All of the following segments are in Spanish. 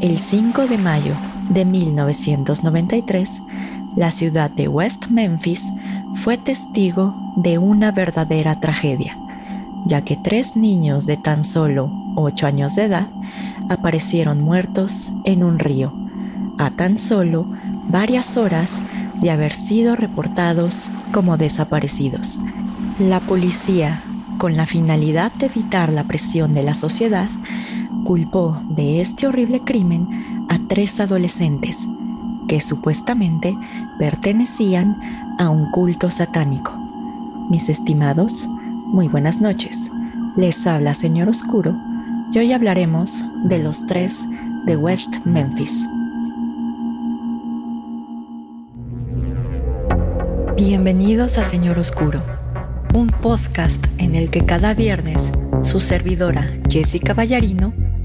El 5 de mayo de 1993, la ciudad de West Memphis fue testigo de una verdadera tragedia, ya que tres niños de tan solo 8 años de edad aparecieron muertos en un río, a tan solo varias horas de haber sido reportados como desaparecidos. La policía, con la finalidad de evitar la presión de la sociedad, culpó de este horrible crimen a tres adolescentes que supuestamente pertenecían a un culto satánico. Mis estimados, muy buenas noches. Les habla Señor Oscuro y hoy hablaremos de los tres de West Memphis. Bienvenidos a Señor Oscuro, un podcast en el que cada viernes su servidora Jessica Ballarino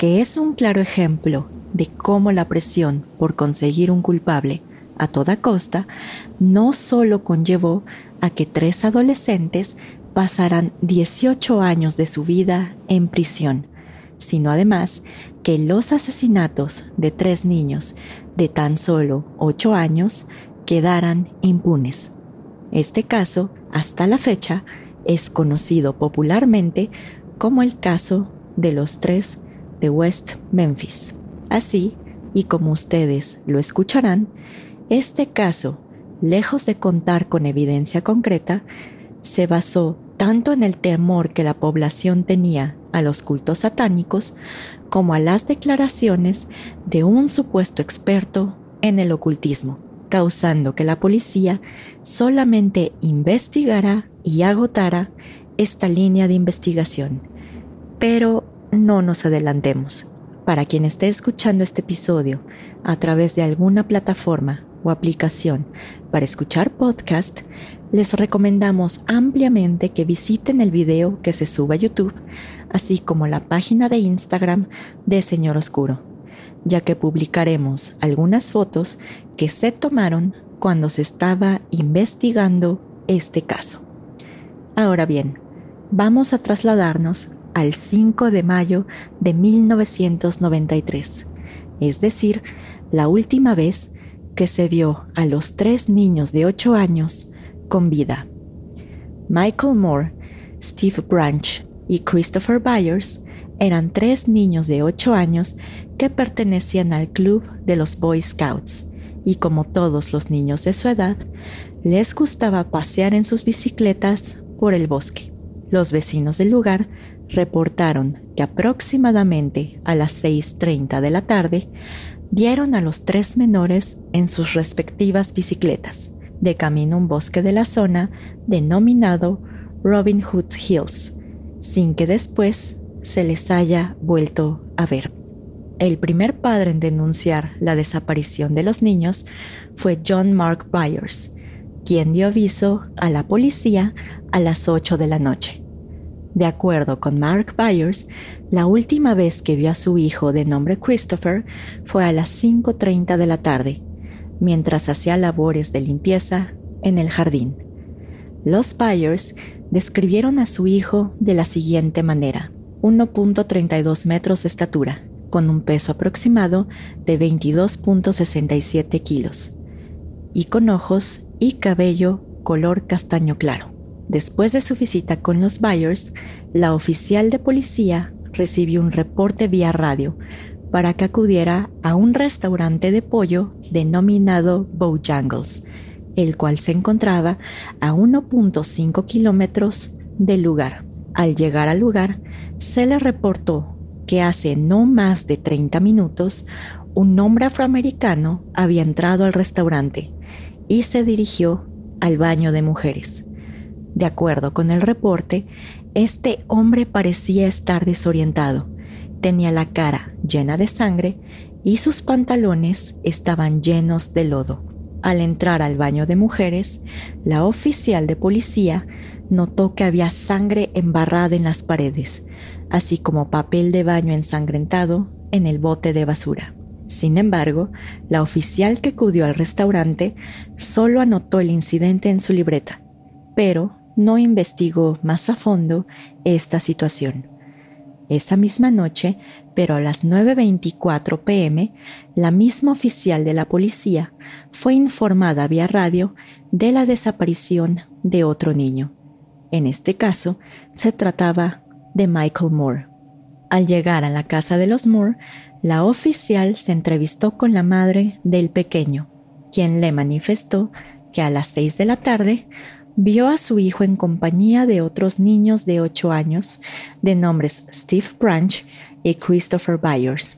que es un claro ejemplo de cómo la presión por conseguir un culpable a toda costa no solo conllevó a que tres adolescentes pasaran 18 años de su vida en prisión, sino además que los asesinatos de tres niños de tan solo 8 años quedaran impunes. Este caso, hasta la fecha, es conocido popularmente como el caso de los tres de West Memphis. Así, y como ustedes lo escucharán, este caso, lejos de contar con evidencia concreta, se basó tanto en el temor que la población tenía a los cultos satánicos como a las declaraciones de un supuesto experto en el ocultismo, causando que la policía solamente investigara y agotara esta línea de investigación. Pero no nos adelantemos. Para quien esté escuchando este episodio a través de alguna plataforma o aplicación para escuchar podcast, les recomendamos ampliamente que visiten el video que se sube a YouTube, así como la página de Instagram de Señor Oscuro, ya que publicaremos algunas fotos que se tomaron cuando se estaba investigando este caso. Ahora bien, vamos a trasladarnos al 5 de mayo de 1993, es decir, la última vez que se vio a los tres niños de 8 años con vida. Michael Moore, Steve Branch y Christopher Byers eran tres niños de 8 años que pertenecían al club de los Boy Scouts y como todos los niños de su edad, les gustaba pasear en sus bicicletas por el bosque. Los vecinos del lugar reportaron que aproximadamente a las 6.30 de la tarde vieron a los tres menores en sus respectivas bicicletas, de camino a un bosque de la zona denominado Robin Hood Hills, sin que después se les haya vuelto a ver. El primer padre en denunciar la desaparición de los niños fue John Mark Byers, quien dio aviso a la policía a las 8 de la noche. De acuerdo con Mark Byers, la última vez que vio a su hijo de nombre Christopher fue a las 5.30 de la tarde, mientras hacía labores de limpieza en el jardín. Los Byers describieron a su hijo de la siguiente manera. 1.32 metros de estatura, con un peso aproximado de 22.67 kilos, y con ojos y cabello color castaño claro. Después de su visita con los Byers, la oficial de policía recibió un reporte vía radio para que acudiera a un restaurante de pollo denominado Bojangles, el cual se encontraba a 1.5 kilómetros del lugar. Al llegar al lugar, se le reportó que hace no más de 30 minutos un hombre afroamericano había entrado al restaurante y se dirigió al baño de mujeres. De acuerdo con el reporte, este hombre parecía estar desorientado. Tenía la cara llena de sangre y sus pantalones estaban llenos de lodo. Al entrar al baño de mujeres, la oficial de policía notó que había sangre embarrada en las paredes, así como papel de baño ensangrentado en el bote de basura. Sin embargo, la oficial que acudió al restaurante solo anotó el incidente en su libreta, pero no investigó más a fondo esta situación. Esa misma noche, pero a las 9.24 pm, la misma oficial de la policía fue informada vía radio de la desaparición de otro niño. En este caso, se trataba de Michael Moore. Al llegar a la casa de los Moore, la oficial se entrevistó con la madre del pequeño, quien le manifestó que a las seis de la tarde vio a su hijo en compañía de otros niños de ocho años de nombres Steve Branch y Christopher Byers.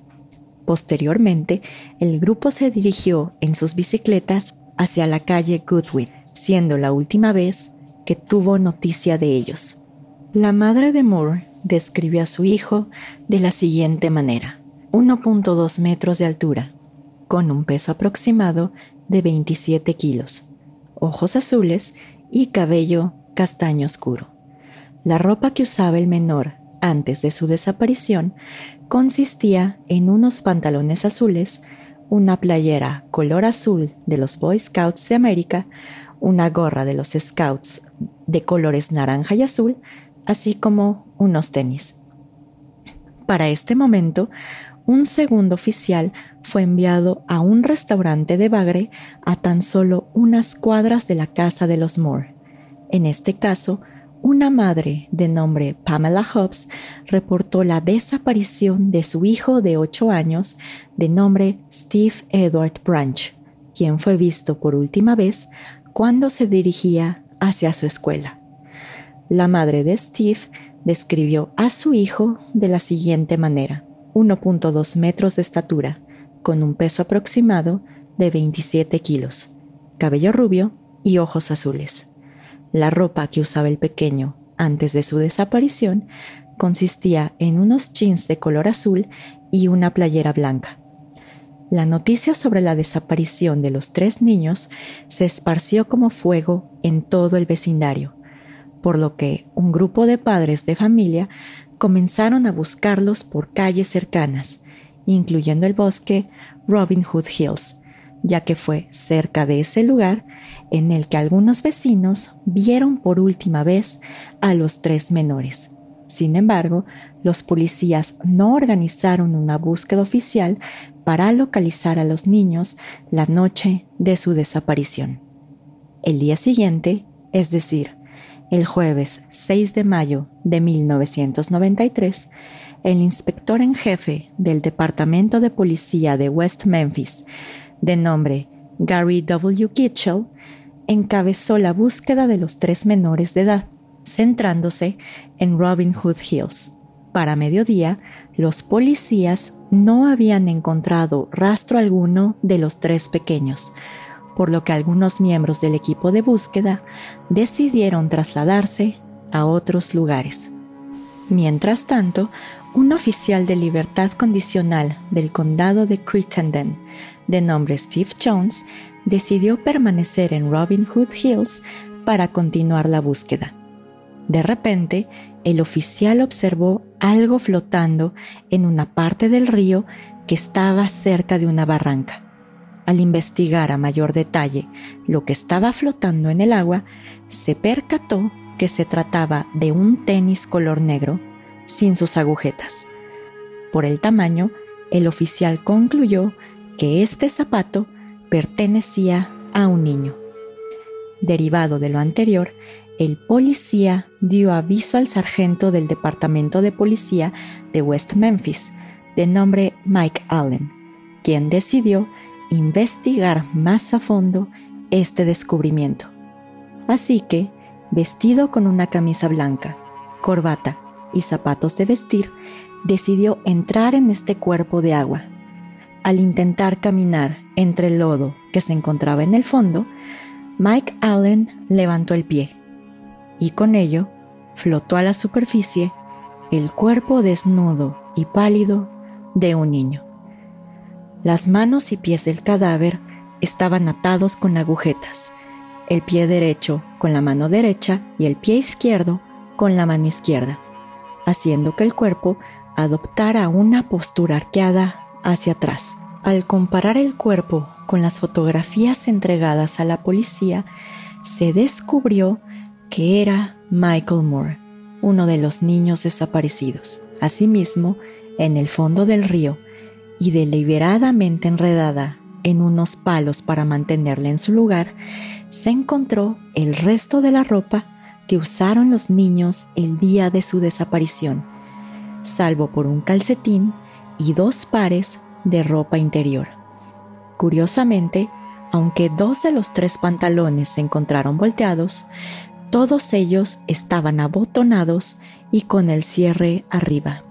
Posteriormente, el grupo se dirigió en sus bicicletas hacia la calle Goodwin, siendo la última vez que tuvo noticia de ellos. La madre de Moore describió a su hijo de la siguiente manera. 1.2 metros de altura, con un peso aproximado de 27 kilos, ojos azules y cabello castaño oscuro. La ropa que usaba el menor antes de su desaparición consistía en unos pantalones azules, una playera color azul de los Boy Scouts de América, una gorra de los Scouts de colores naranja y azul, así como unos tenis. Para este momento, un segundo oficial fue enviado a un restaurante de Bagre a tan solo unas cuadras de la casa de los Moore. En este caso, una madre de nombre Pamela Hobbs reportó la desaparición de su hijo de 8 años de nombre Steve Edward Branch, quien fue visto por última vez cuando se dirigía hacia su escuela. La madre de Steve describió a su hijo de la siguiente manera. 1.2 metros de estatura, con un peso aproximado de 27 kilos, cabello rubio y ojos azules. La ropa que usaba el pequeño antes de su desaparición consistía en unos jeans de color azul y una playera blanca. La noticia sobre la desaparición de los tres niños se esparció como fuego en todo el vecindario, por lo que un grupo de padres de familia comenzaron a buscarlos por calles cercanas, incluyendo el bosque Robin Hood Hills, ya que fue cerca de ese lugar en el que algunos vecinos vieron por última vez a los tres menores. Sin embargo, los policías no organizaron una búsqueda oficial para localizar a los niños la noche de su desaparición. El día siguiente, es decir, el jueves 6 de mayo de 1993, el inspector en jefe del Departamento de Policía de West Memphis, de nombre Gary W. Kitchell, encabezó la búsqueda de los tres menores de edad, centrándose en Robin Hood Hills. Para mediodía, los policías no habían encontrado rastro alguno de los tres pequeños, por lo que algunos miembros del equipo de búsqueda decidieron trasladarse a otros lugares. Mientras tanto, un oficial de libertad condicional del condado de Crittenden, de nombre Steve Jones, decidió permanecer en Robin Hood Hills para continuar la búsqueda. De repente, el oficial observó algo flotando en una parte del río que estaba cerca de una barranca. Al investigar a mayor detalle lo que estaba flotando en el agua, se percató que se trataba de un tenis color negro sin sus agujetas. Por el tamaño, el oficial concluyó que este zapato pertenecía a un niño. Derivado de lo anterior, el policía dio aviso al sargento del Departamento de Policía de West Memphis, de nombre Mike Allen, quien decidió investigar más a fondo este descubrimiento. Así que, vestido con una camisa blanca, corbata y zapatos de vestir, decidió entrar en este cuerpo de agua. Al intentar caminar entre el lodo que se encontraba en el fondo, Mike Allen levantó el pie y con ello flotó a la superficie el cuerpo desnudo y pálido de un niño. Las manos y pies del cadáver estaban atados con agujetas, el pie derecho con la mano derecha y el pie izquierdo con la mano izquierda, haciendo que el cuerpo adoptara una postura arqueada hacia atrás. Al comparar el cuerpo con las fotografías entregadas a la policía, se descubrió que era Michael Moore, uno de los niños desaparecidos. Asimismo, en el fondo del río y deliberadamente enredada en unos palos para mantenerla en su lugar, se encontró el resto de la ropa usaron los niños el día de su desaparición, salvo por un calcetín y dos pares de ropa interior. Curiosamente, aunque dos de los tres pantalones se encontraron volteados, todos ellos estaban abotonados y con el cierre arriba.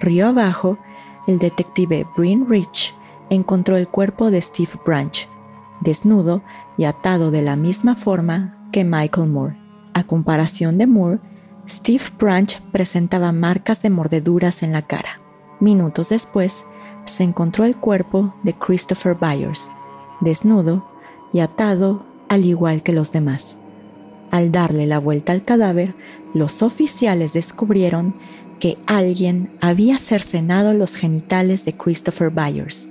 Río abajo, el detective Bryn Rich encontró el cuerpo de Steve Branch, desnudo y atado de la misma forma que Michael Moore. A comparación de Moore, Steve Branch presentaba marcas de mordeduras en la cara. Minutos después, se encontró el cuerpo de Christopher Byers, desnudo y atado al igual que los demás. Al darle la vuelta al cadáver, los oficiales descubrieron que alguien había cercenado los genitales de Christopher Byers,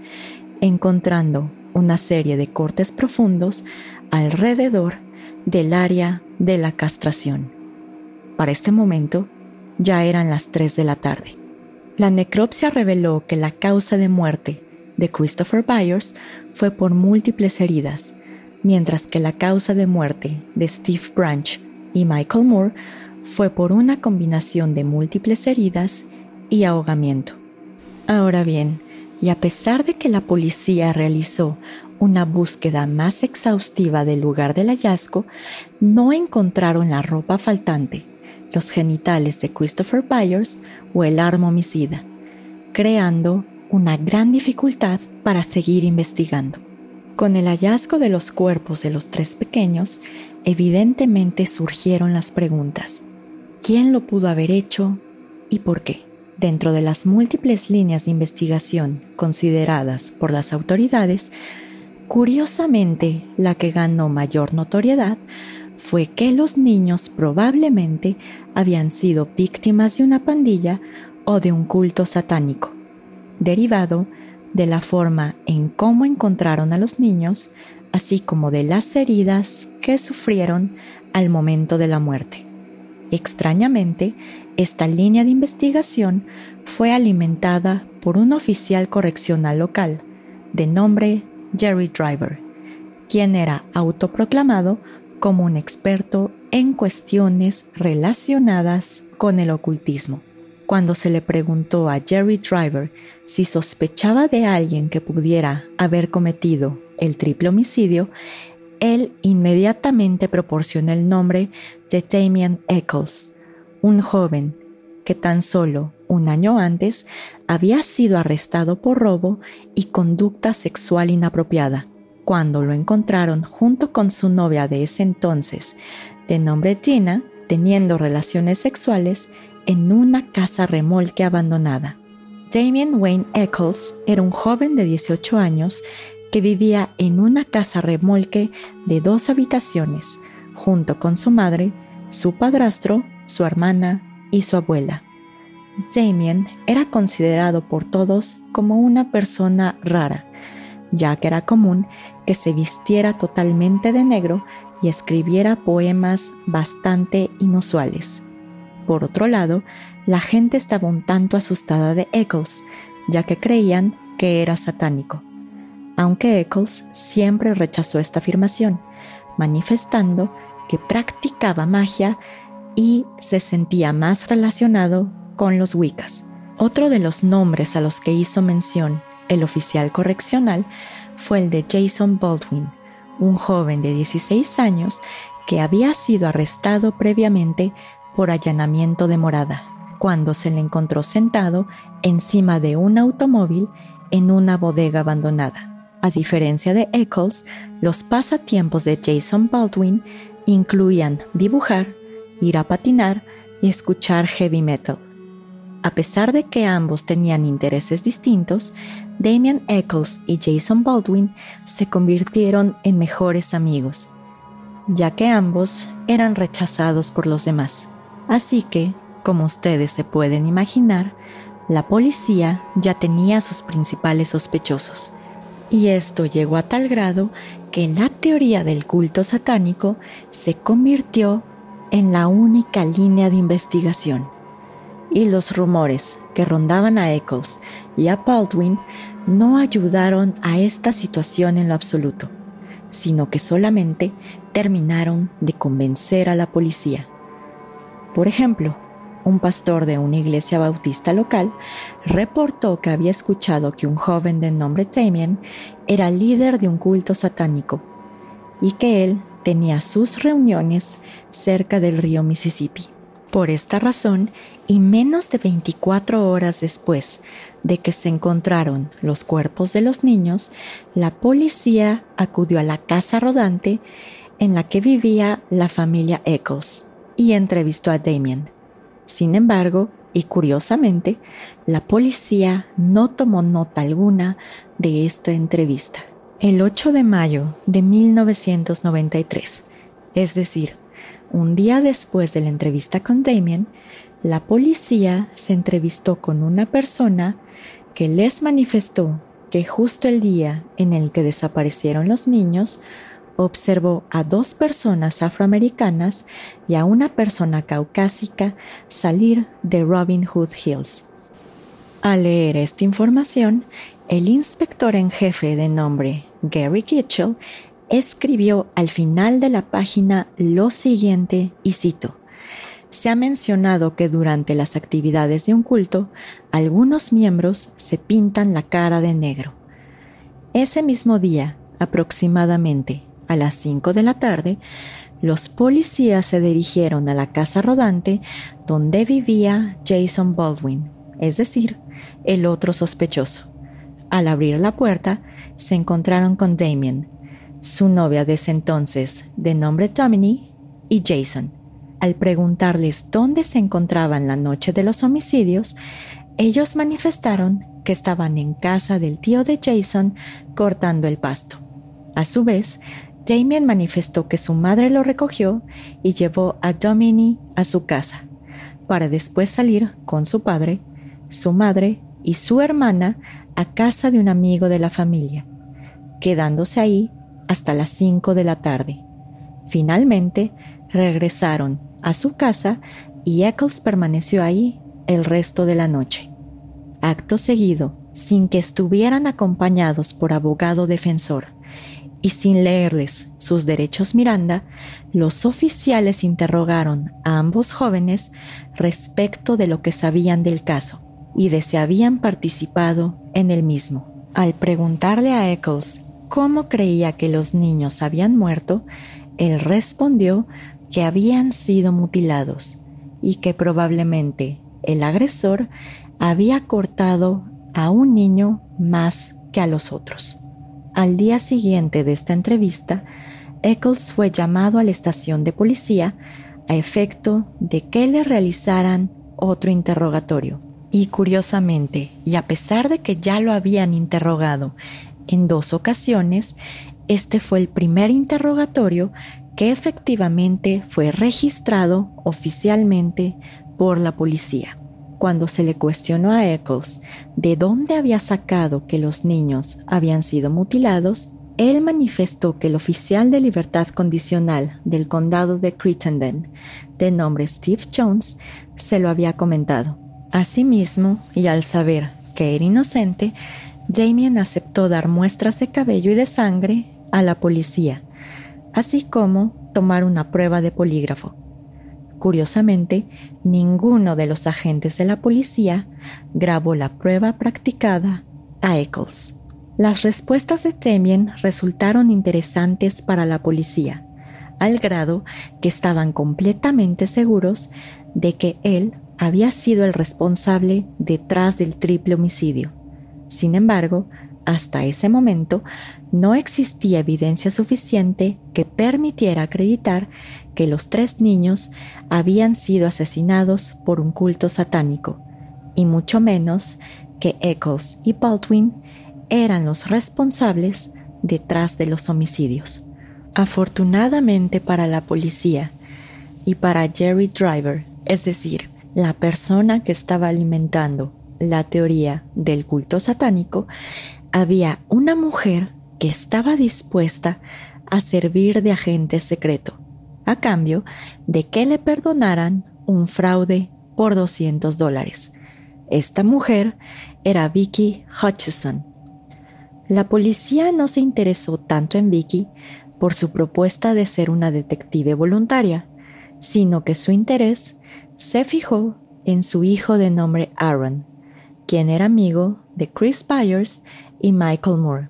encontrando una serie de cortes profundos alrededor del área de la castración. Para este momento ya eran las 3 de la tarde. La necropsia reveló que la causa de muerte de Christopher Byers fue por múltiples heridas, mientras que la causa de muerte de Steve Branch y Michael Moore fue por una combinación de múltiples heridas y ahogamiento. Ahora bien, y a pesar de que la policía realizó una búsqueda más exhaustiva del lugar del hallazgo, no encontraron la ropa faltante, los genitales de Christopher Byers o el arma homicida, creando una gran dificultad para seguir investigando. Con el hallazgo de los cuerpos de los tres pequeños, evidentemente surgieron las preguntas. ¿Quién lo pudo haber hecho y por qué? Dentro de las múltiples líneas de investigación consideradas por las autoridades, curiosamente la que ganó mayor notoriedad fue que los niños probablemente habían sido víctimas de una pandilla o de un culto satánico, derivado de la forma en cómo encontraron a los niños, así como de las heridas que sufrieron al momento de la muerte. Extrañamente, esta línea de investigación fue alimentada por un oficial correccional local, de nombre Jerry Driver, quien era autoproclamado como un experto en cuestiones relacionadas con el ocultismo. Cuando se le preguntó a Jerry Driver si sospechaba de alguien que pudiera haber cometido el triple homicidio, él inmediatamente proporcionó el nombre de Damien Eccles, un joven que tan solo un año antes había sido arrestado por robo y conducta sexual inapropiada, cuando lo encontraron junto con su novia de ese entonces, de nombre Tina, teniendo relaciones sexuales en una casa remolque abandonada. Damien Wayne Eccles era un joven de 18 años que vivía en una casa remolque de dos habitaciones, junto con su madre, su padrastro, su hermana y su abuela. Damien era considerado por todos como una persona rara, ya que era común que se vistiera totalmente de negro y escribiera poemas bastante inusuales. Por otro lado, la gente estaba un tanto asustada de Eccles, ya que creían que era satánico aunque Eccles siempre rechazó esta afirmación, manifestando que practicaba magia y se sentía más relacionado con los Wiccas. Otro de los nombres a los que hizo mención el oficial correccional fue el de Jason Baldwin, un joven de 16 años que había sido arrestado previamente por allanamiento de morada, cuando se le encontró sentado encima de un automóvil en una bodega abandonada. A diferencia de Eccles, los pasatiempos de Jason Baldwin incluían dibujar, ir a patinar y escuchar heavy metal. A pesar de que ambos tenían intereses distintos, Damian Eccles y Jason Baldwin se convirtieron en mejores amigos, ya que ambos eran rechazados por los demás. Así que, como ustedes se pueden imaginar, la policía ya tenía sus principales sospechosos. Y esto llegó a tal grado que la teoría del culto satánico se convirtió en la única línea de investigación. Y los rumores que rondaban a Eccles y a Baldwin no ayudaron a esta situación en lo absoluto, sino que solamente terminaron de convencer a la policía. Por ejemplo, un pastor de una iglesia bautista local reportó que había escuchado que un joven de nombre Damien era líder de un culto satánico y que él tenía sus reuniones cerca del río Mississippi. Por esta razón, y menos de 24 horas después de que se encontraron los cuerpos de los niños, la policía acudió a la casa rodante en la que vivía la familia Eccles y entrevistó a Damien. Sin embargo, y curiosamente, la policía no tomó nota alguna de esta entrevista. El 8 de mayo de 1993, es decir, un día después de la entrevista con Damien, la policía se entrevistó con una persona que les manifestó que justo el día en el que desaparecieron los niños, observó a dos personas afroamericanas y a una persona caucásica salir de Robin Hood Hills. Al leer esta información, el inspector en jefe de nombre Gary Kitchell escribió al final de la página lo siguiente, y cito, se ha mencionado que durante las actividades de un culto, algunos miembros se pintan la cara de negro. Ese mismo día, aproximadamente a las 5 de la tarde, los policías se dirigieron a la casa rodante donde vivía Jason Baldwin, es decir, el otro sospechoso. Al abrir la puerta, se encontraron con Damien, su novia de ese entonces, de nombre Domini, y Jason. Al preguntarles dónde se encontraban la noche de los homicidios, ellos manifestaron que estaban en casa del tío de Jason cortando el pasto. A su vez, Damien manifestó que su madre lo recogió y llevó a Domini a su casa, para después salir con su padre, su madre y su hermana a casa de un amigo de la familia, quedándose ahí hasta las 5 de la tarde. Finalmente, regresaron a su casa y Eccles permaneció ahí el resto de la noche. Acto seguido, sin que estuvieran acompañados por abogado defensor, y sin leerles sus derechos Miranda, los oficiales interrogaron a ambos jóvenes respecto de lo que sabían del caso y de si habían participado en el mismo. Al preguntarle a Eccles cómo creía que los niños habían muerto, él respondió que habían sido mutilados y que probablemente el agresor había cortado a un niño más que a los otros. Al día siguiente de esta entrevista, Eccles fue llamado a la estación de policía a efecto de que le realizaran otro interrogatorio. Y curiosamente, y a pesar de que ya lo habían interrogado en dos ocasiones, este fue el primer interrogatorio que efectivamente fue registrado oficialmente por la policía. Cuando se le cuestionó a Eccles de dónde había sacado que los niños habían sido mutilados, él manifestó que el oficial de libertad condicional del condado de Crittenden, de nombre Steve Jones, se lo había comentado. Asimismo, y al saber que era inocente, Damien aceptó dar muestras de cabello y de sangre a la policía, así como tomar una prueba de polígrafo. Curiosamente, ninguno de los agentes de la policía grabó la prueba practicada a Eccles. Las respuestas de Temien resultaron interesantes para la policía, al grado que estaban completamente seguros de que él había sido el responsable detrás del triple homicidio. Sin embargo, hasta ese momento no existía evidencia suficiente que permitiera acreditar que los tres niños habían sido asesinados por un culto satánico, y mucho menos que Eccles y Baldwin eran los responsables detrás de los homicidios. Afortunadamente para la policía y para Jerry Driver, es decir, la persona que estaba alimentando la teoría del culto satánico, había una mujer que estaba dispuesta a servir de agente secreto, a cambio de que le perdonaran un fraude por 200 dólares. Esta mujer era Vicky Hutchison, la policía no se interesó tanto en Vicky por su propuesta de ser una detective voluntaria, sino que su interés se fijó en su hijo de nombre Aaron, quien era amigo de Chris Byers y Michael Moore,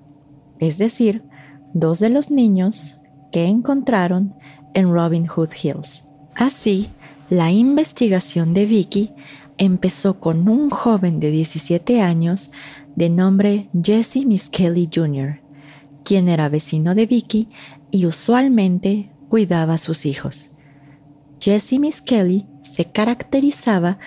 es decir, dos de los niños que encontraron en Robin Hood Hills. Así, la investigación de Vicky empezó con un joven de 17 años de nombre Jesse Kelly Jr., quien era vecino de Vicky y usualmente cuidaba a sus hijos. Jesse Kelly se caracterizaba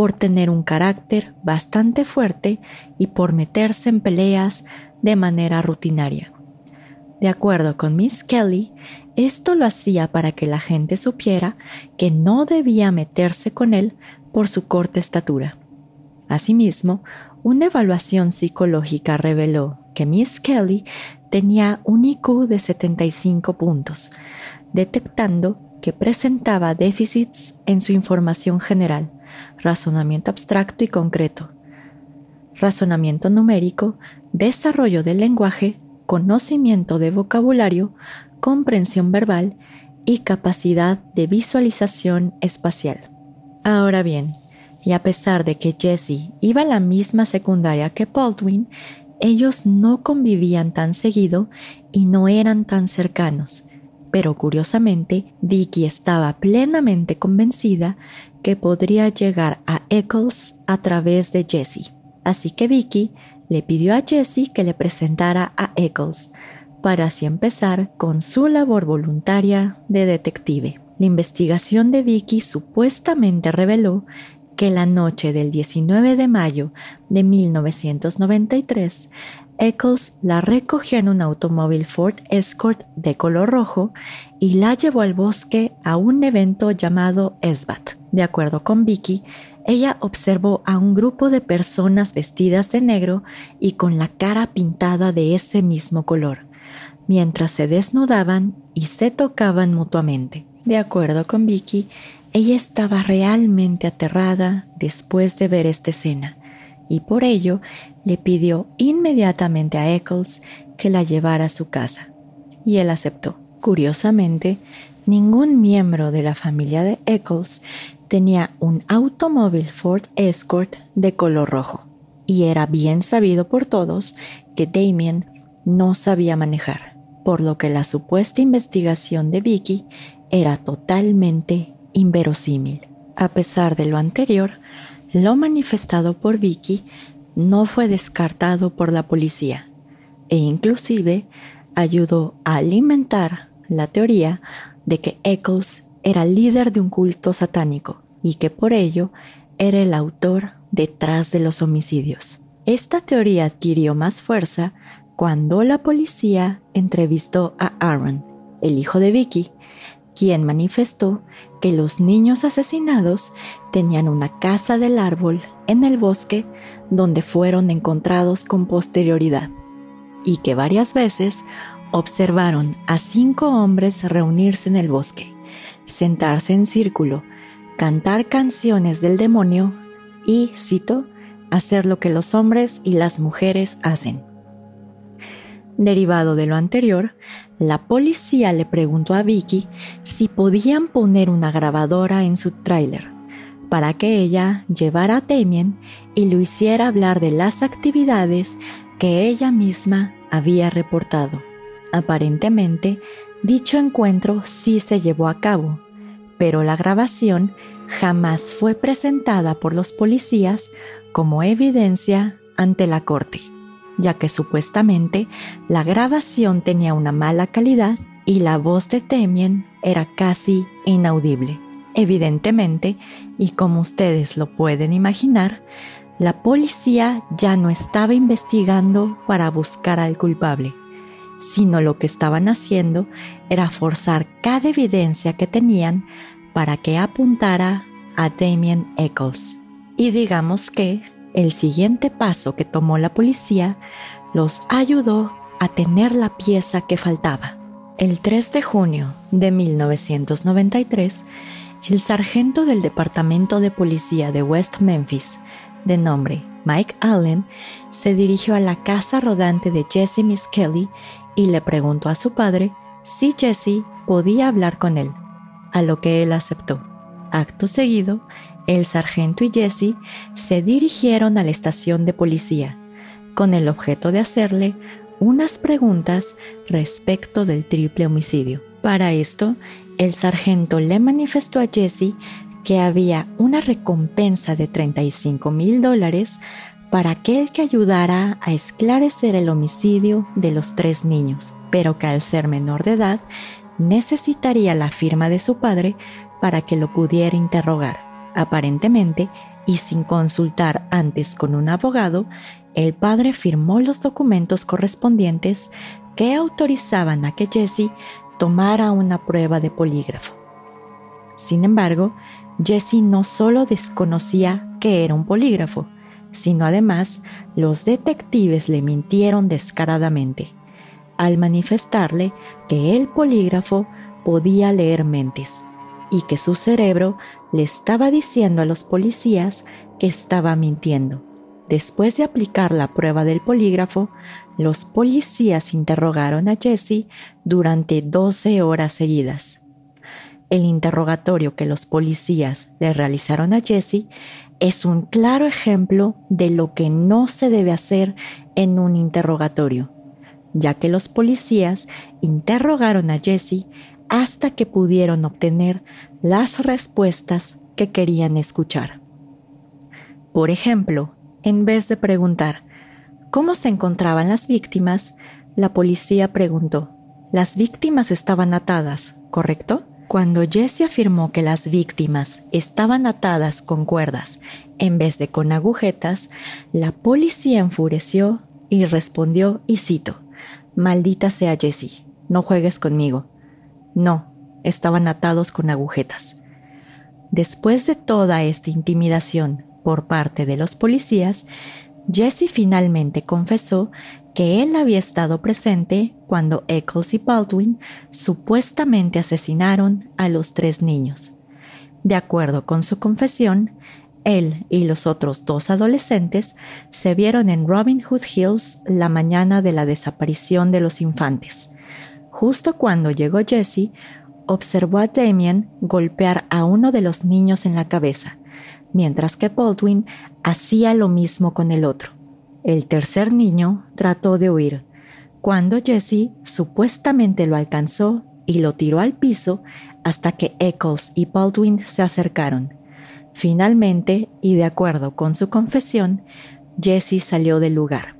por tener un carácter bastante fuerte y por meterse en peleas de manera rutinaria. De acuerdo con Miss Kelly, esto lo hacía para que la gente supiera que no debía meterse con él por su corta estatura. Asimismo, una evaluación psicológica reveló que Miss Kelly tenía un IQ de 75 puntos, detectando que presentaba déficits en su información general, razonamiento abstracto y concreto, razonamiento numérico, desarrollo del lenguaje, conocimiento de vocabulario, comprensión verbal y capacidad de visualización espacial. Ahora bien, y a pesar de que Jesse iba a la misma secundaria que Baldwin, ellos no convivían tan seguido y no eran tan cercanos. Pero curiosamente, Vicky estaba plenamente convencida que podría llegar a Eccles a través de Jesse. Así que Vicky le pidió a Jesse que le presentara a Eccles, para así empezar con su labor voluntaria de detective. La investigación de Vicky supuestamente reveló que la noche del 19 de mayo de 1993, Eccles la recogió en un automóvil Ford Escort de color rojo y la llevó al bosque a un evento llamado ESBAT. De acuerdo con Vicky, ella observó a un grupo de personas vestidas de negro y con la cara pintada de ese mismo color, mientras se desnudaban y se tocaban mutuamente. De acuerdo con Vicky, ella estaba realmente aterrada después de ver esta escena y por ello le pidió inmediatamente a Eccles que la llevara a su casa. Y él aceptó. Curiosamente, ningún miembro de la familia de Eccles tenía un automóvil Ford Escort de color rojo. Y era bien sabido por todos que Damien no sabía manejar, por lo que la supuesta investigación de Vicky era totalmente inverosímil. A pesar de lo anterior, lo manifestado por Vicky no fue descartado por la policía e inclusive ayudó a alimentar la teoría de que Eccles era líder de un culto satánico y que por ello era el autor detrás de los homicidios. Esta teoría adquirió más fuerza cuando la policía entrevistó a Aaron, el hijo de Vicky, quien manifestó que los niños asesinados tenían una casa del árbol en el bosque donde fueron encontrados con posterioridad y que varias veces observaron a cinco hombres reunirse en el bosque, sentarse en círculo, cantar canciones del demonio y, cito, hacer lo que los hombres y las mujeres hacen. Derivado de lo anterior, la policía le preguntó a Vicky si podían poner una grabadora en su tráiler para que ella llevara a Damien y lo hiciera hablar de las actividades que ella misma había reportado. Aparentemente, dicho encuentro sí se llevó a cabo, pero la grabación jamás fue presentada por los policías como evidencia ante la corte, ya que supuestamente la grabación tenía una mala calidad y la voz de Damien era casi inaudible. Evidentemente, y como ustedes lo pueden imaginar, la policía ya no estaba investigando para buscar al culpable, sino lo que estaban haciendo era forzar cada evidencia que tenían para que apuntara a Damien Eccles. Y digamos que el siguiente paso que tomó la policía los ayudó a tener la pieza que faltaba. El 3 de junio de 1993, el sargento del Departamento de Policía de West Memphis, de nombre Mike Allen, se dirigió a la casa rodante de Jesse Miss Kelly y le preguntó a su padre si Jesse podía hablar con él, a lo que él aceptó. Acto seguido, el sargento y Jesse se dirigieron a la estación de policía, con el objeto de hacerle unas preguntas respecto del triple homicidio. Para esto, el sargento le manifestó a Jesse que había una recompensa de 35 mil dólares para aquel que ayudara a esclarecer el homicidio de los tres niños, pero que al ser menor de edad necesitaría la firma de su padre para que lo pudiera interrogar. Aparentemente, y sin consultar antes con un abogado, el padre firmó los documentos correspondientes que autorizaban a que Jesse tomara una prueba de polígrafo. Sin embargo, Jesse no solo desconocía que era un polígrafo, sino además los detectives le mintieron descaradamente al manifestarle que el polígrafo podía leer mentes y que su cerebro le estaba diciendo a los policías que estaba mintiendo. Después de aplicar la prueba del polígrafo, los policías interrogaron a Jesse durante 12 horas seguidas. El interrogatorio que los policías le realizaron a Jesse es un claro ejemplo de lo que no se debe hacer en un interrogatorio, ya que los policías interrogaron a Jesse hasta que pudieron obtener las respuestas que querían escuchar. Por ejemplo, en vez de preguntar cómo se encontraban las víctimas, la policía preguntó, las víctimas estaban atadas, ¿correcto? Cuando Jesse afirmó que las víctimas estaban atadas con cuerdas en vez de con agujetas, la policía enfureció y respondió, y cito, Maldita sea Jesse, no juegues conmigo. No, estaban atados con agujetas. Después de toda esta intimidación por parte de los policías, Jesse finalmente confesó que él había estado presente cuando Eccles y Baldwin supuestamente asesinaron a los tres niños. De acuerdo con su confesión, él y los otros dos adolescentes se vieron en Robin Hood Hills la mañana de la desaparición de los infantes. Justo cuando llegó Jesse, observó a Damien golpear a uno de los niños en la cabeza, mientras que Baldwin hacía lo mismo con el otro. El tercer niño trató de huir, cuando Jesse supuestamente lo alcanzó y lo tiró al piso hasta que Eccles y Baldwin se acercaron. Finalmente, y de acuerdo con su confesión, Jesse salió del lugar.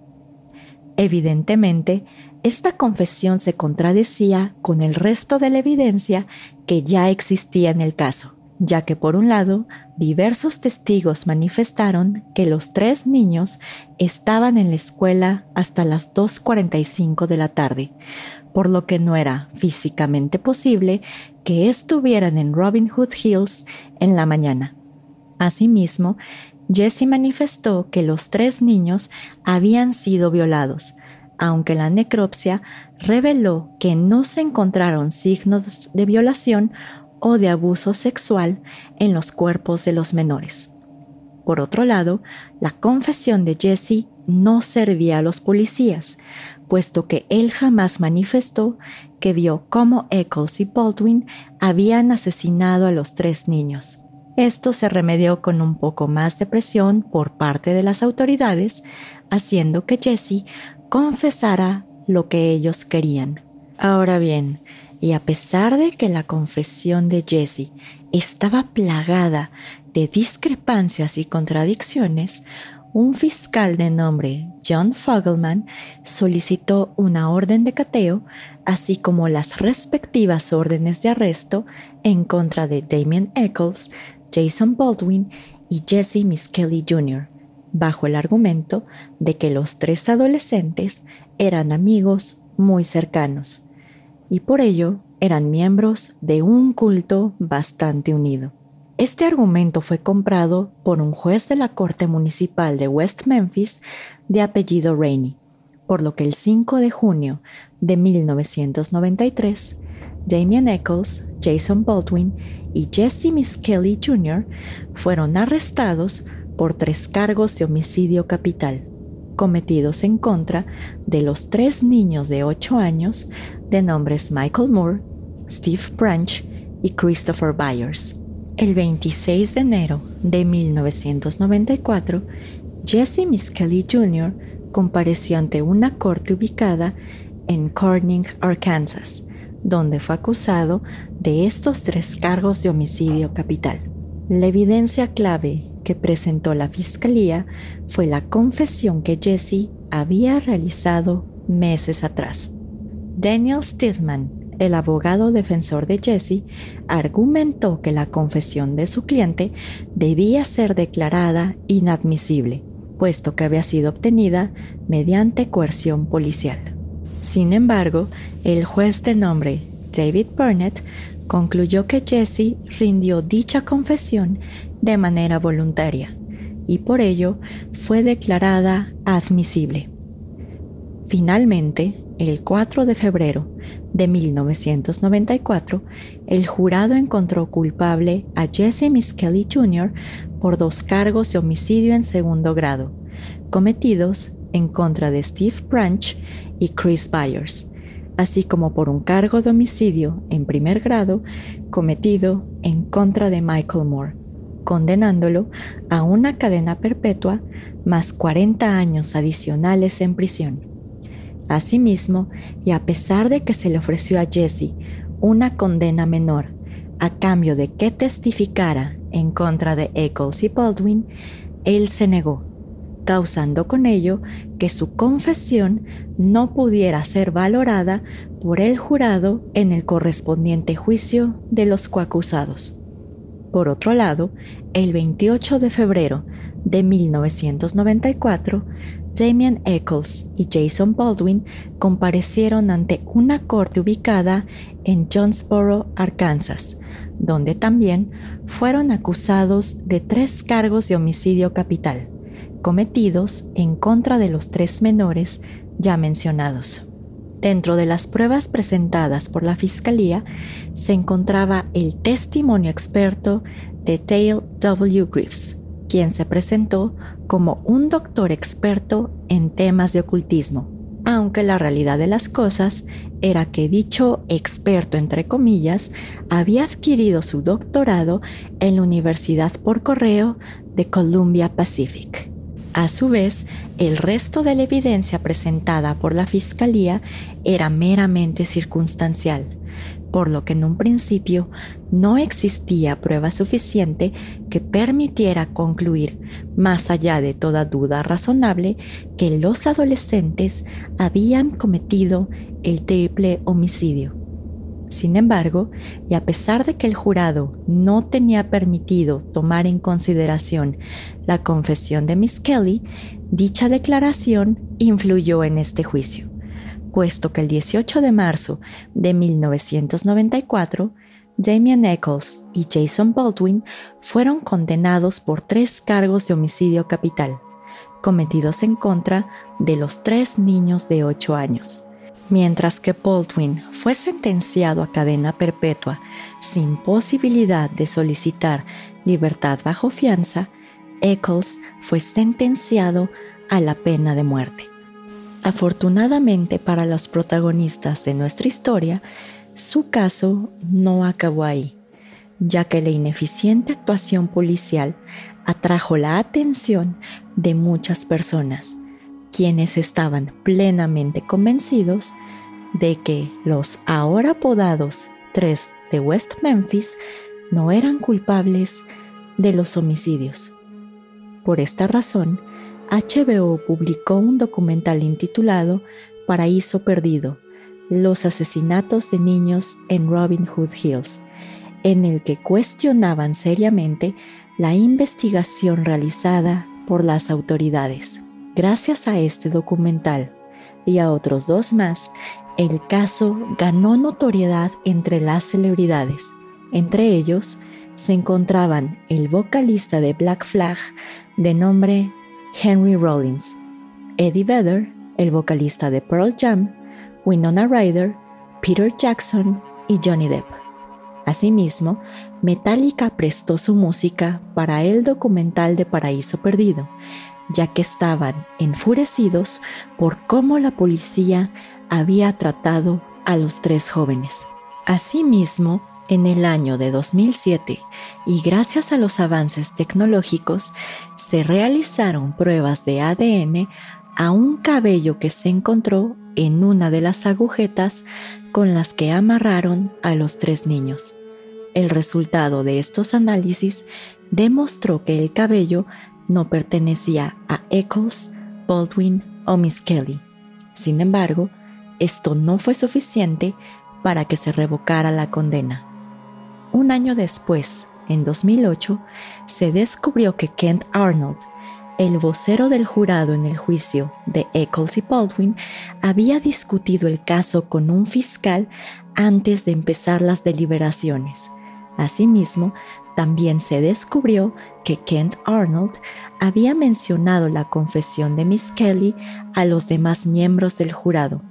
Evidentemente, esta confesión se contradecía con el resto de la evidencia que ya existía en el caso ya que por un lado, diversos testigos manifestaron que los tres niños estaban en la escuela hasta las 2.45 de la tarde, por lo que no era físicamente posible que estuvieran en Robin Hood Hills en la mañana. Asimismo, Jesse manifestó que los tres niños habían sido violados, aunque la necropsia reveló que no se encontraron signos de violación o de abuso sexual en los cuerpos de los menores. Por otro lado, la confesión de Jesse no servía a los policías, puesto que él jamás manifestó que vio cómo Eccles y Baldwin habían asesinado a los tres niños. Esto se remedió con un poco más de presión por parte de las autoridades, haciendo que Jesse confesara lo que ellos querían. Ahora bien, y a pesar de que la confesión de Jesse estaba plagada de discrepancias y contradicciones, un fiscal de nombre John Fogelman solicitó una orden de cateo, así como las respectivas órdenes de arresto en contra de Damien Eccles, Jason Baldwin y Jesse Miskelly Jr., bajo el argumento de que los tres adolescentes eran amigos muy cercanos y por ello eran miembros de un culto bastante unido. Este argumento fue comprado por un juez de la Corte Municipal de West Memphis de apellido Rainey, por lo que el 5 de junio de 1993, Damien Eccles, Jason Baldwin y Jesse Miskelly Jr. fueron arrestados por tres cargos de homicidio capital, cometidos en contra de los tres niños de 8 años de nombres Michael Moore, Steve Branch y Christopher Byers. El 26 de enero de 1994, Jesse Miskelly Jr. compareció ante una corte ubicada en Corning, Arkansas, donde fue acusado de estos tres cargos de homicidio capital. La evidencia clave presentó la fiscalía fue la confesión que Jesse había realizado meses atrás. Daniel Stidman el abogado defensor de Jesse argumentó que la confesión de su cliente debía ser declarada inadmisible, puesto que había sido obtenida mediante coerción policial. Sin embargo, el juez de nombre David Burnett concluyó que Jesse rindió dicha confesión de manera voluntaria y por ello fue declarada admisible. Finalmente, el 4 de febrero de 1994, el jurado encontró culpable a Jesse Miskelly Jr. por dos cargos de homicidio en segundo grado, cometidos en contra de Steve Branch y Chris Byers, así como por un cargo de homicidio en primer grado cometido en contra de Michael Moore, condenándolo a una cadena perpetua más 40 años adicionales en prisión. Asimismo, y a pesar de que se le ofreció a Jesse una condena menor a cambio de que testificara en contra de Eccles y Baldwin, él se negó, causando con ello que su confesión no pudiera ser valorada por el jurado en el correspondiente juicio de los coacusados. Por otro lado, el 28 de febrero de 1994, Damien Eccles y Jason Baldwin comparecieron ante una corte ubicada en Jonesboro, Arkansas, donde también fueron acusados de tres cargos de homicidio capital, cometidos en contra de los tres menores ya mencionados. Dentro de las pruebas presentadas por la Fiscalía se encontraba el testimonio experto de Dale W. Griffiths, quien se presentó como un doctor experto en temas de ocultismo, aunque la realidad de las cosas era que dicho experto, entre comillas, había adquirido su doctorado en la Universidad por Correo de Columbia Pacific. A su vez, el resto de la evidencia presentada por la Fiscalía era meramente circunstancial por lo que en un principio no existía prueba suficiente que permitiera concluir, más allá de toda duda razonable, que los adolescentes habían cometido el triple homicidio. Sin embargo, y a pesar de que el jurado no tenía permitido tomar en consideración la confesión de Miss Kelly, dicha declaración influyó en este juicio puesto que el 18 de marzo de 1994, Damien Eccles y Jason Baldwin fueron condenados por tres cargos de homicidio capital, cometidos en contra de los tres niños de 8 años, mientras que Baldwin fue sentenciado a cadena perpetua sin posibilidad de solicitar libertad bajo fianza, Eccles fue sentenciado a la pena de muerte. Afortunadamente para los protagonistas de nuestra historia, su caso no acabó ahí, ya que la ineficiente actuación policial atrajo la atención de muchas personas, quienes estaban plenamente convencidos de que los ahora apodados tres de West Memphis no eran culpables de los homicidios. Por esta razón, HBO publicó un documental intitulado Paraíso Perdido, los asesinatos de niños en Robin Hood Hills, en el que cuestionaban seriamente la investigación realizada por las autoridades. Gracias a este documental y a otros dos más, el caso ganó notoriedad entre las celebridades. Entre ellos se encontraban el vocalista de Black Flag de nombre Henry Rollins, Eddie Vedder, el vocalista de Pearl Jam, Winona Ryder, Peter Jackson y Johnny Depp. Asimismo, Metallica prestó su música para el documental de Paraíso Perdido, ya que estaban enfurecidos por cómo la policía había tratado a los tres jóvenes. Asimismo, en el año de 2007, y gracias a los avances tecnológicos, se realizaron pruebas de ADN a un cabello que se encontró en una de las agujetas con las que amarraron a los tres niños. El resultado de estos análisis demostró que el cabello no pertenecía a Eccles, Baldwin o Miss Kelly. Sin embargo, esto no fue suficiente para que se revocara la condena. Un año después, en 2008, se descubrió que Kent Arnold, el vocero del jurado en el juicio de Eccles y Baldwin, había discutido el caso con un fiscal antes de empezar las deliberaciones. Asimismo, también se descubrió que Kent Arnold había mencionado la confesión de Miss Kelly a los demás miembros del jurado,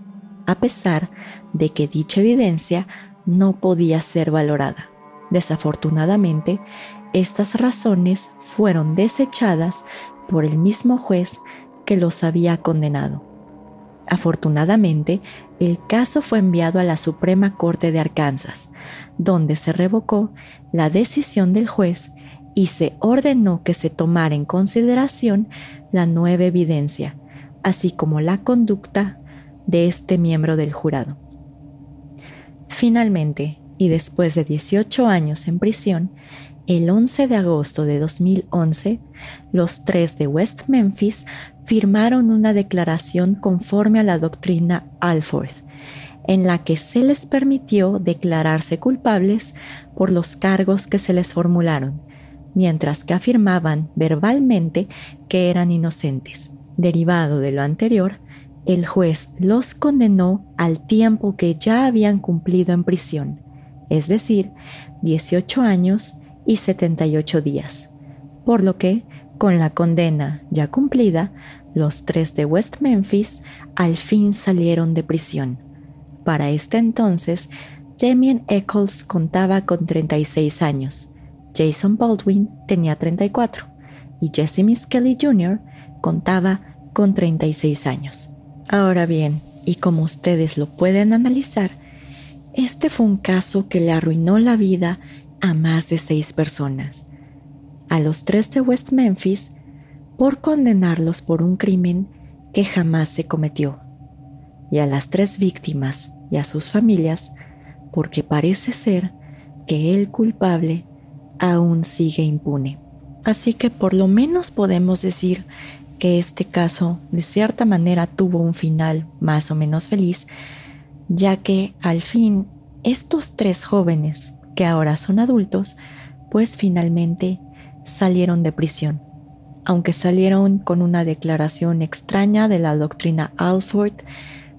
a pesar de que dicha evidencia no podía ser valorada. Desafortunadamente, estas razones fueron desechadas por el mismo juez que los había condenado. Afortunadamente, el caso fue enviado a la Suprema Corte de Arkansas, donde se revocó la decisión del juez y se ordenó que se tomara en consideración la nueva evidencia, así como la conducta de este miembro del jurado. Finalmente, y después de 18 años en prisión, el 11 de agosto de 2011, los tres de West Memphis firmaron una declaración conforme a la doctrina Alford, en la que se les permitió declararse culpables por los cargos que se les formularon, mientras que afirmaban verbalmente que eran inocentes. Derivado de lo anterior, el juez los condenó al tiempo que ya habían cumplido en prisión, es decir, 18 años y 78 días, por lo que, con la condena ya cumplida, los tres de West Memphis al fin salieron de prisión. Para este entonces, Damien Eccles contaba con 36 años, Jason Baldwin tenía 34 y Jesse Kelly Jr. contaba con 36 años. Ahora bien, y como ustedes lo pueden analizar, este fue un caso que le arruinó la vida a más de seis personas. A los tres de West Memphis por condenarlos por un crimen que jamás se cometió, y a las tres víctimas y a sus familias porque parece ser que el culpable aún sigue impune. Así que por lo menos podemos decir que este caso de cierta manera tuvo un final más o menos feliz, ya que al fin estos tres jóvenes, que ahora son adultos, pues finalmente salieron de prisión aunque salieron con una declaración extraña de la doctrina Alford,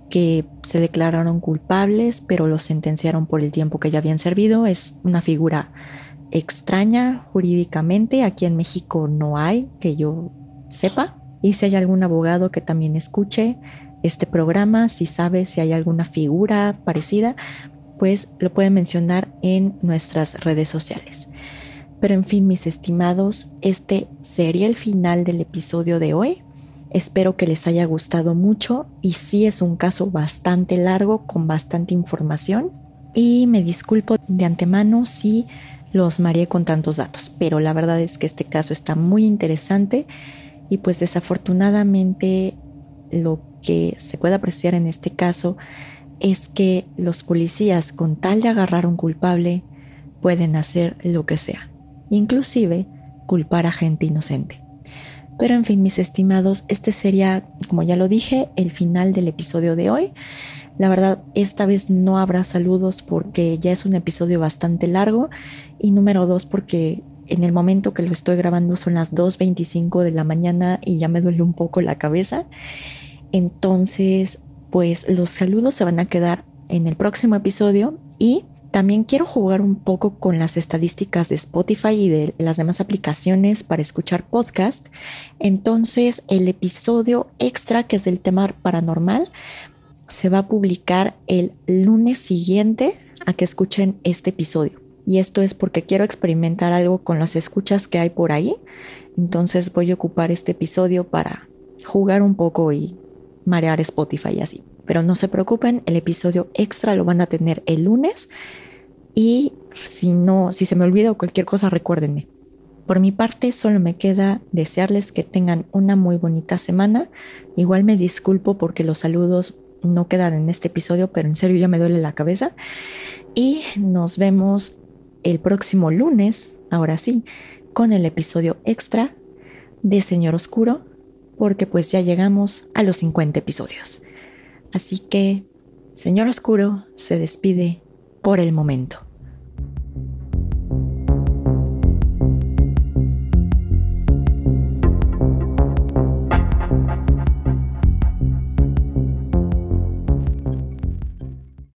que se declararon culpables, pero los sentenciaron por el tiempo que ya habían servido. Es una figura extraña jurídicamente. Aquí en México no hay, que yo sepa. Y si hay algún abogado que también escuche este programa, si sabe si hay alguna figura parecida, pues lo pueden mencionar en nuestras redes sociales. Pero en fin, mis estimados, este sería el final del episodio de hoy. Espero que les haya gustado mucho y sí es un caso bastante largo con bastante información y me disculpo de antemano si los mareé con tantos datos, pero la verdad es que este caso está muy interesante y pues desafortunadamente lo que se puede apreciar en este caso es que los policías con tal de agarrar a un culpable pueden hacer lo que sea, inclusive culpar a gente inocente. Pero en fin, mis estimados, este sería, como ya lo dije, el final del episodio de hoy. La verdad, esta vez no habrá saludos porque ya es un episodio bastante largo y número dos porque en el momento que lo estoy grabando son las 2.25 de la mañana y ya me duele un poco la cabeza. Entonces, pues los saludos se van a quedar en el próximo episodio y también quiero jugar un poco con las estadísticas de Spotify y de las demás aplicaciones para escuchar podcast. Entonces, el episodio extra, que es del tema paranormal, se va a publicar el lunes siguiente a que escuchen este episodio. Y esto es porque quiero experimentar algo con las escuchas que hay por ahí. Entonces voy a ocupar este episodio para jugar un poco y marear Spotify y así. Pero no se preocupen, el episodio extra lo van a tener el lunes y si no, si se me olvida o cualquier cosa, recuérdenme. Por mi parte, solo me queda desearles que tengan una muy bonita semana. Igual me disculpo porque los saludos no quedan en este episodio, pero en serio ya me duele la cabeza. Y nos vemos el próximo lunes, ahora sí, con el episodio extra de Señor Oscuro, porque pues ya llegamos a los 50 episodios. Así que, Señor Oscuro se despide por el momento.